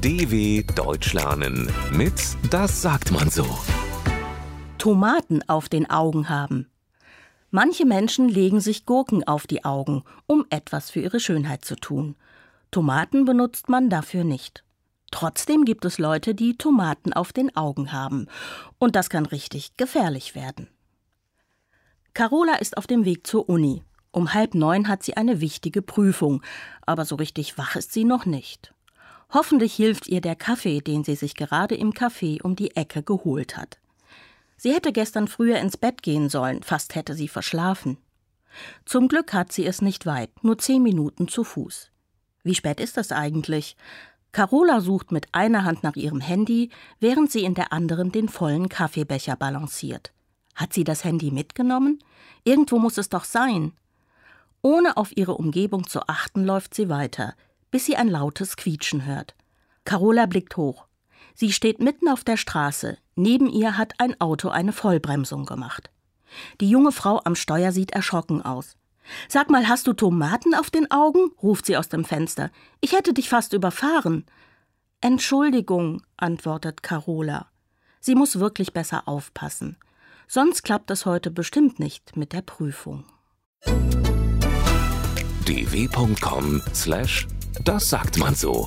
DW Deutsch lernen mit Das sagt man so. Tomaten auf den Augen haben. Manche Menschen legen sich Gurken auf die Augen, um etwas für ihre Schönheit zu tun. Tomaten benutzt man dafür nicht. Trotzdem gibt es Leute, die Tomaten auf den Augen haben. Und das kann richtig gefährlich werden. Carola ist auf dem Weg zur Uni. Um halb neun hat sie eine wichtige Prüfung, aber so richtig wach ist sie noch nicht. Hoffentlich hilft ihr der Kaffee, den sie sich gerade im Café um die Ecke geholt hat. Sie hätte gestern früher ins Bett gehen sollen, fast hätte sie verschlafen. Zum Glück hat sie es nicht weit, nur zehn Minuten zu Fuß. Wie spät ist es eigentlich? Carola sucht mit einer Hand nach ihrem Handy, während sie in der anderen den vollen Kaffeebecher balanciert. Hat sie das Handy mitgenommen? Irgendwo muss es doch sein. Ohne auf ihre Umgebung zu achten, läuft sie weiter, bis sie ein lautes Quietschen hört. Carola blickt hoch. Sie steht mitten auf der Straße. Neben ihr hat ein Auto eine Vollbremsung gemacht. Die junge Frau am Steuer sieht erschrocken aus. Sag mal, hast du Tomaten auf den Augen? ruft sie aus dem Fenster. Ich hätte dich fast überfahren. Entschuldigung, antwortet Carola. Sie muss wirklich besser aufpassen. Sonst klappt es heute bestimmt nicht mit der Prüfung. dw.com/das sagt man so.